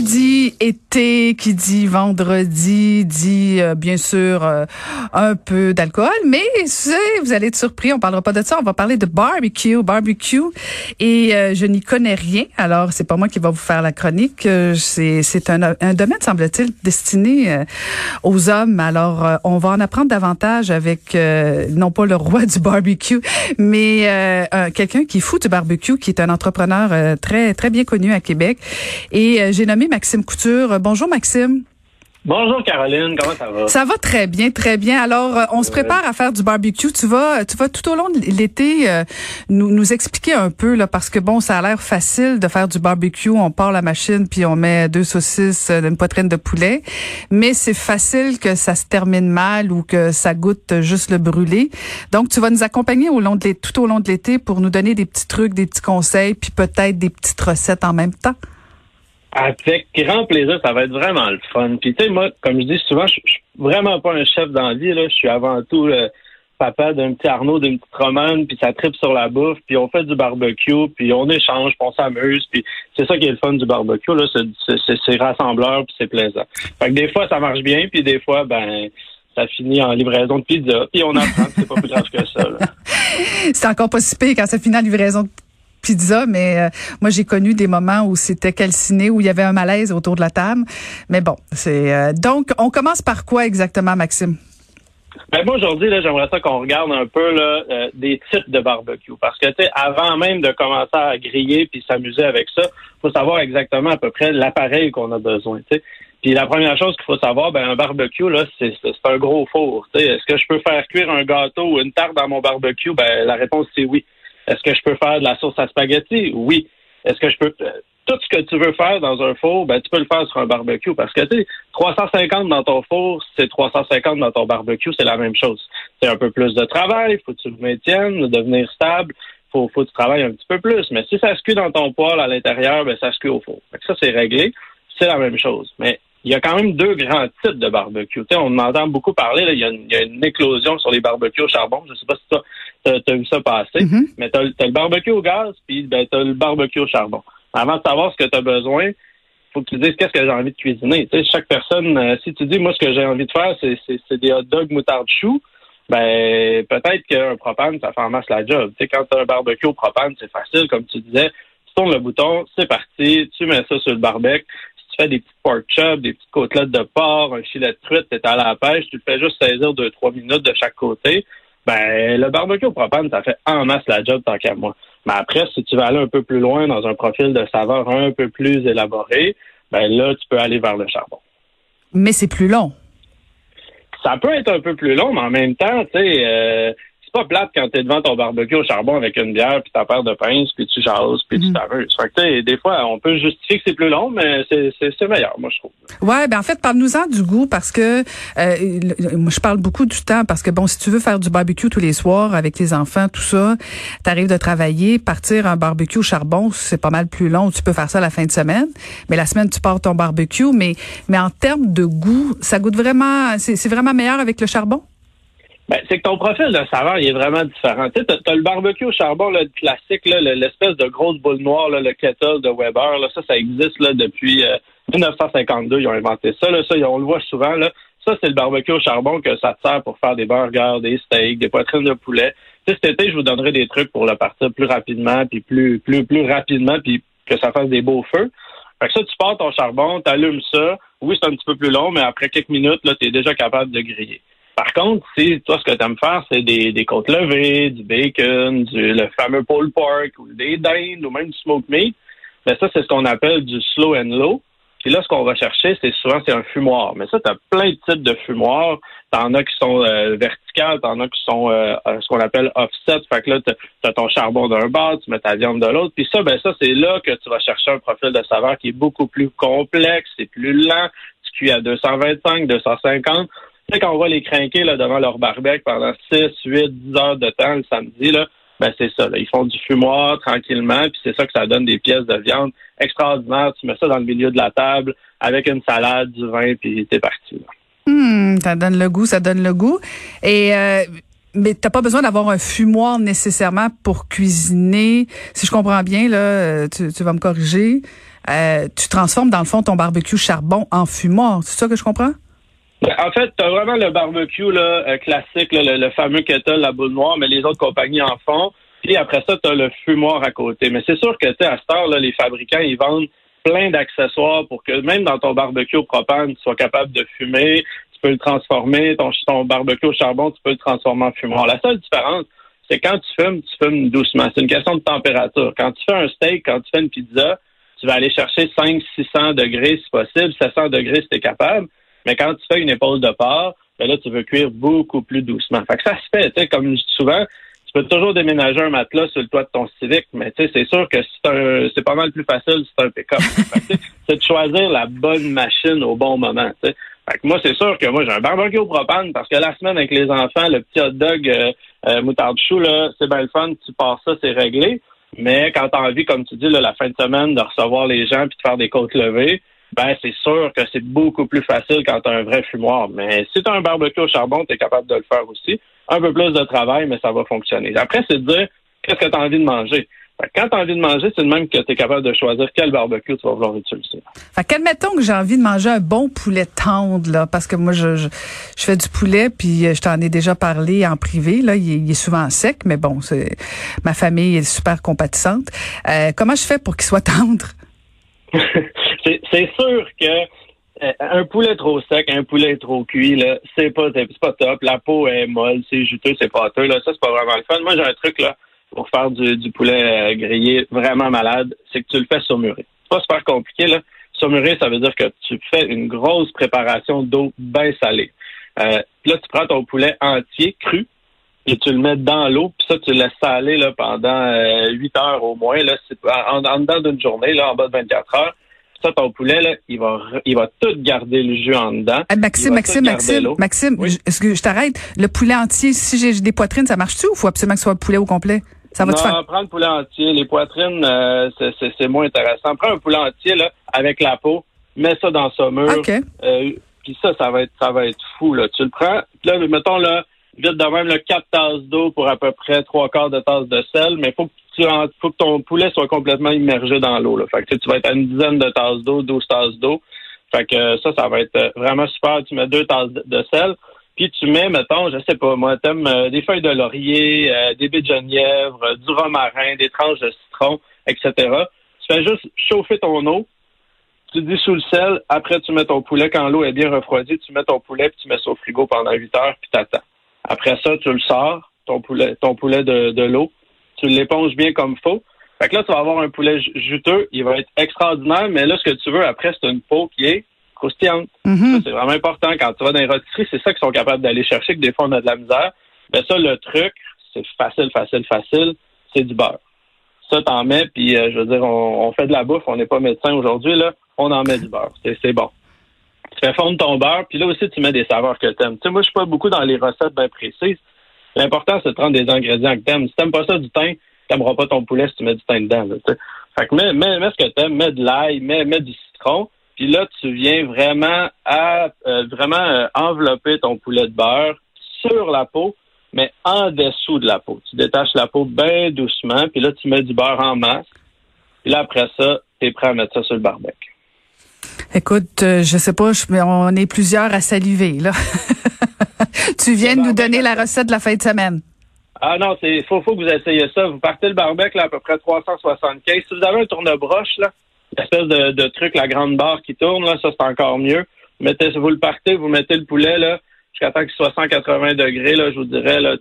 Qui dit été, qui dit vendredi, dit euh, bien sûr euh, un peu d'alcool, mais vous allez être surpris, on parlera pas de ça, on va parler de barbecue, barbecue, et euh, je n'y connais rien, alors c'est pas moi qui va vous faire la chronique, euh, c'est un, un domaine semble-t-il destiné euh, aux hommes, alors euh, on va en apprendre davantage avec non pas le roi du barbecue, mais un- quelqu'un qui est fou du barbecue, qui est un entrepreneur très très bien connu à Québec, et j'ai nommé Maxime Couture. Bonjour Maxime. Bonjour Caroline, comment ça va? Ça va très bien, très bien. Alors, euh, on se prépare à faire du barbecue. Tu vas, tu vas tout au long de l'été euh, nous, nous expliquer un peu là, parce que bon, ça a l'air facile de faire du barbecue. On part la machine puis on met deux saucisses, euh, une poitrine de poulet, mais c'est facile que ça se termine mal ou que ça goûte juste le brûlé. Donc, tu vas nous accompagner au long de l'été, tout au long de l'été pour nous donner des petits trucs, des petits conseils, puis peut-être des petites recettes en même temps. Avec grand plaisir, ça va être vraiment le fun. Puis tu sais, moi, comme je dis souvent, je suis vraiment pas un chef d'envie, là. Je suis avant tout le papa d'un petit Arnaud, d'une petite Romane, puis ça tripe sur la bouffe, puis on fait du barbecue, puis on échange, puis on s'amuse, puis c'est ça qui est le fun du barbecue, là, c'est- rassembleur, puis c'est plaisant. Fait que des fois, ça marche bien, puis des fois, ben, ça finit en livraison de pizza, puis on apprend que c'est pas plus grave que ça, c'est encore pas si pire quand ça finit en livraison de pizza, mais euh, moi j'ai connu des moments où c'était calciné, où il y avait un malaise autour de la table. Mais bon, c'est euh, donc on commence par quoi exactement, Maxime? Ben moi aujourd'hui là, j'aimerais ça qu'on regarde un peu là, euh, des types de barbecue parce que tu sais avant même de commencer à griller puis s'amuser avec ça, faut savoir exactement à peu près l'appareil qu'on a besoin. Puis la première chose qu'il faut savoir, ben un barbecue là, c'est c'est un gros four. Tu sais, est-ce que je peux faire cuire un gâteau ou une tarte dans mon barbecue? Ben la réponse c'est oui. Est-ce que je peux faire de la sauce à spaghetti? Oui. Est-ce que je peux euh, tout ce que tu veux faire dans un four, ben tu peux le faire sur un barbecue parce que tu sais 350 dans ton four, c'est 350 dans ton barbecue, c'est la même chose. C'est un peu plus de travail, faut que tu le maintiennes, devenir stable, faut faut que tu travailles un petit peu plus, mais si ça se cuit dans ton poêle à l'intérieur, ben ça se cuit au four. Ça c'est réglé, c'est la même chose. Mais il y a quand même deux grands types de barbecue. Tu sais, on en entend beaucoup parler. Là. Il, y a une, y a une éclosion sur les barbecues au charbon. Je sais pas si tu as, vu ça passer, Mhm. mais tu as, le barbecue au gaz, puis ben, tu as le barbecue au charbon. Avant de savoir ce que tu as besoin, faut que tu dises qu'est-ce que j'ai envie de cuisiner. Chaque personne, euh, si tu dis, moi, ce que j'ai envie de faire, c'est, des hot dogs moutarde chou, ben peut-être qu'un propane, ça fait en masse la job. Tu sais, quand tu as un barbecue au propane, c'est facile, comme tu disais. Tu tournes le bouton, c'est parti, tu mets ça sur le barbecue. Si tu fais des petites pork chops, des petites côtelettes de porc, un filet de truite, t'es à la pêche, tu le fais juste saisir deux, trois minutes de chaque côté. Ben, le barbecue au propane, ça fait en masse la job tant qu'à moi. Mais après, si tu veux aller un peu plus loin dans un profil de saveur un peu plus élaboré, ben là, tu peux aller vers le charbon. Mais c'est plus long. Ça peut être un peu plus long, mais en même temps, tu sais, euh, c'est pas plate quand t'es devant ton barbecue au charbon avec une bière, puis ta paire de pinces, puis tu jases, puis tu t'amuses. Fait que, des fois, on peut justifier que c'est plus long, mais c'est, c'est, c'est meilleur, moi, je trouve. Ouais, ben en fait, parle-nous-en du goût parce que euh, le- moi je parle beaucoup du temps parce que bon, si tu veux faire du barbecue tous les soirs avec les enfants, tout ça, t'arrives de travailler, partir un barbecue au charbon, c'est pas mal plus long. Tu peux faire ça la fin de semaine, mais la semaine tu pars ton barbecue, mais mais en termes de goût, ça goûte vraiment, c'est c'est vraiment meilleur avec le charbon? Ben, c'est que ton profil de saveur, il est vraiment différent. Tu t'as le barbecue au charbon, là, classique, l'espèce de grosse boule noire, le kettle de Weber, là, ça, ça existe là, depuis euh, 1952. Ils ont inventé ça. Là, ça, on le voit souvent. Là. Ça, c'est le barbecue au charbon que ça te sert pour faire des burgers, des steaks, des poitrines de poulet. Tu cet été, je vous donnerai des trucs pour le partir plus rapidement, puis plus, plus, plus rapidement, puis que ça fasse des beaux feux. Fait que ça, tu pars ton charbon, tu allumes ça. Oui, c'est un petit peu plus long, mais après quelques minutes, là, tu es déjà capable de griller. Par contre, si toi, ce que tu aimes faire, c'est des, des côtes levées, du bacon, du, le fameux pulled pork, ou des dindes, ou même du smoked meat, ben ça, c'est ce qu'on appelle du slow and low. Puis là, ce qu'on va chercher, c'est souvent c'est un fumoir. Mais ça, tu as plein de types de fumoirs. T'en as qui sont euh, verticales, t'en as qui sont euh, ce qu'on appelle offset. Fait que là, tu as ton charbon d'un bas, tu mets ta viande de l'autre. Puis ça, ben ça, c'est là que tu vas chercher un profil de saveur qui est beaucoup plus complexe, c'est plus lent. Tu cuis à 225, 250. Tu sais, quand on va les craquer là, devant leur barbecue pendant 6, 8, 10 heures de temps le samedi, là, ben c'est ça. Là. Ils font du fumoir tranquillement, puis c'est ça que ça donne des pièces de viande extraordinaires. Tu mets ça dans le milieu de la table avec une salade, du vin, puis t'es parti. Hum, ça donne le goût, ça donne le goût. Et euh, mais t'as pas besoin d'avoir un fumoir nécessairement pour cuisiner. Si je comprends bien, là, tu, tu vas me corriger. Euh, tu transformes dans le fond ton barbecue charbon en fumoir. C'est ça que je comprends? Ben, en fait, tu as vraiment le barbecue là, euh, classique, le, fameux kettle, la boule noire, mais les autres compagnies en font. Puis après ça, tu as le fumoir à côté. Mais c'est sûr que à cette heure, là, les fabricants, ils vendent plein d'accessoires pour que même dans ton barbecue au propane, tu sois capable de fumer. Tu peux le transformer. Ton, ton barbecue au charbon, tu peux le transformer en fumoir. La seule différence, c'est quand tu fumes, tu fumes doucement. C'est une question de température. Quand tu fais un steak, quand tu fais une pizza, tu vas aller chercher 500, 600 degrés si possible, 700 degrés si tu es capable. Mais quand tu fais une épaule de porc, ben là, tu veux cuire beaucoup plus doucement. Fait que ça se fait, tu sais, comme je dis souvent, tu peux toujours déménager un matelas sur le toit de ton Civic, mais tu sais, c'est sûr que c'est pas mal plus facile si c'est un pick-up. c'est de choisir la bonne machine au bon moment, tu sais. Fait que moi, c'est sûr que moi, j'ai un barbecue au propane parce que la semaine avec les enfants, le petit hot dog euh, euh moutarde chou, là, c'est bien le fun, tu passes ça, c'est réglé. Mais quand tu as envie, comme tu dis, là, la fin de semaine, de recevoir les gens puis de faire des côtes levées, ben c'est sûr que c'est beaucoup plus facile quand tu as un vrai fumoir. Mais si tu as un barbecue au charbon, tu es capable de le faire aussi. Un peu plus de travail, mais ça va fonctionner. Après, c'est de dire qu'est-ce que tu as envie de manger? Quand tu as envie de manger, c'est de même que tu es capable de choisir quel barbecue tu vas vouloir utiliser. Fait qu'admettons que j'ai envie de manger un bon poulet tendre, là, parce que moi, je, je, fais du poulet, puis euh, je t'en ai déjà parlé en privé. Là, il, est souvent sec, mais bon, c'est ma famille est super compatissante. Euh, comment je fais pour qu'il soit tendre? c'est sûr que euh, un poulet trop sec, un poulet trop cuit, là, c'est pas, pas top. La peau est molle, c'est juteux, c'est pâteux, là. Ça, c'est pas vraiment le fun. Moi, j'ai un truc, là, pour faire du, poulet euh, grillé vraiment malade, c'est que tu le fais surmurer. C'est pas super compliqué, là. Surmurer, ça veut dire que tu fais une grosse préparation d'eau bien salée. Euh, là, tu prends ton poulet entier, cru, et tu le mets dans l'eau, puis ça, tu le laisses saler là, pendant 8 heures au moins, là, en, en dedans d'une journée, là, en bas de 24 heures ça, ton poulet, là, il va, il va tout garder le jus en dedans. Eh, Maxime, Maxime, Maxime, Maxime, est-ce que je t'arrête? Le poulet entier, si j'ai des poitrines, ça marche-tu ou faut absolument que ce soit un poulet au complet? Ça va non, faire? prends le poulet entier. Les poitrines, euh, c'est moins intéressant. Prends un poulet entier, là, avec la peau, mets ça dans sa mur. OK. Euh, puis ça, ça va être, ça va être fou, là. Tu le prends, là, mettons, là, vite de même, là, 4 tasses d'eau pour à peu près trois quarts de tasse de sel, mais faut que il faut que ton poulet soit complètement immergé dans l'eau. Fait que tu vas être à une dizaine de tasses d'eau, 12 tasses d'eau. Fait que ça, ça va être euh, vraiment super. Tu mets deux tasses de sel. Puis tu mets, mettons, je sais pas, moi, t'aimes euh, des feuilles de laurier, euh, des baies de genièvre, du romarin, des tranches de citron, etc. Tu fais juste chauffer ton eau, tu sous le sel, après tu mets ton poulet, quand l'eau est bien refroidie, tu mets ton poulet, puis tu mets ça au frigo pendant 8 heures, puis t'attends. Après ça, tu le sors, ton poulet, ton poulet de l'eau, tu l'éponges bien comme faut. Fait que là, tu vas avoir un poulet juteux, il va être extraordinaire, mais là, ce que tu veux après, c'est une peau qui est croustillante. Mm-hmm. C'est vraiment important. Quand tu vas dans les rôtisseries, c'est ça qu'ils sont capables d'aller chercher, que des fois, on a de la misère. Mais ça, le truc, c'est facile, facile, facile, c'est du beurre. Ça, t'en mets, puis euh, je veux dire, on, fait de la bouffe, on n'est pas médecin aujourd'hui, là, on en met du beurre. C'est bon. Tu fais fondre ton beurre, puis là aussi, tu mets des saveurs que tu aimes. Tu sais, moi, je suis pas beaucoup dans les recettes bien précises. L'important, c'est de prendre des ingrédients que t'aimes. Si t'aimes pas ça du thym, t'aimeras pas ton poulet si tu mets du thym dedans. fait que mets, mets, mets ce que t'aimes, mets de l'ail, mets, mets du citron. Puis là, tu viens vraiment à euh, vraiment euh, envelopper ton poulet de beurre sur la peau, mais en dessous de la peau. Tu détaches la peau bien doucement, puis là, tu mets du beurre en masse. Puis là, après ça, tu es prêt à mettre ça sur le barbecue. Écoute, euh, je sais pas, mais on est plusieurs à saliver, là. tu viens de nous donner la recette de la fin de semaine. Ah non, c'est faut, faut que vous essayiez ça. Vous partez le barbecue là, à peu près 375. Si vous avez un tourne-broche, là, l'espèce de, de, truc, la grande barre qui tourne, là, ça c'est encore mieux. Vous le partez, vous mettez le poulet là, jusqu'à temps qu'il soit 180 degrés, là, je vous dirais. Là,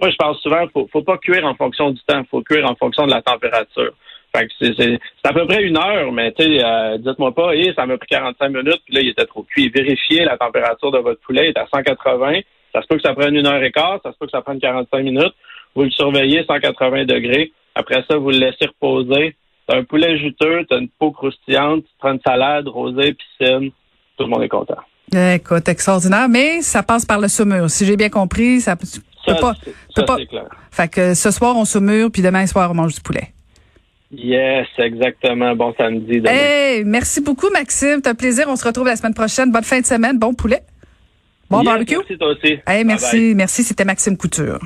moi, je parle souvent, faut, faut pas cuire en fonction du temps, faut cuire en fonction de la température. Fait que c'est, c'est, c'est à peu près une heure, mais tu sais, euh, dites-moi pas, et ça m'a pris 45 minutes, puis là, il était trop cuit. Vérifiez la température de votre poulet, il est à 180. Ça se peut que ça prenne une heure et quart, ça se peut que ça prenne 45 minutes. Vous le surveillez 180 degrés. Après ça, vous le laissez reposer. T'as un poulet juteux, t'as une peau croustillante, tu prends une salade, rosée, piscine. Tout le monde est content. Écoute, extraordinaire, mais ça passe par le saumur. Si j'ai bien compris, ça, Ça, peut pas. peut ça, pas- c'est clair. Fait que ce soir, on saumure, puis demain soir, on mange du poulet. Yes, exactement. Bon samedi. demain. Hey, merci beaucoup, Maxime. T'as plaisir. On se retrouve la semaine prochaine. Bonne fin de semaine. Bon poulet. Bon Yes, barbecue. Merci toi aussi. Hey, Bye merci. bye. Merci. C'était Maxime Couture.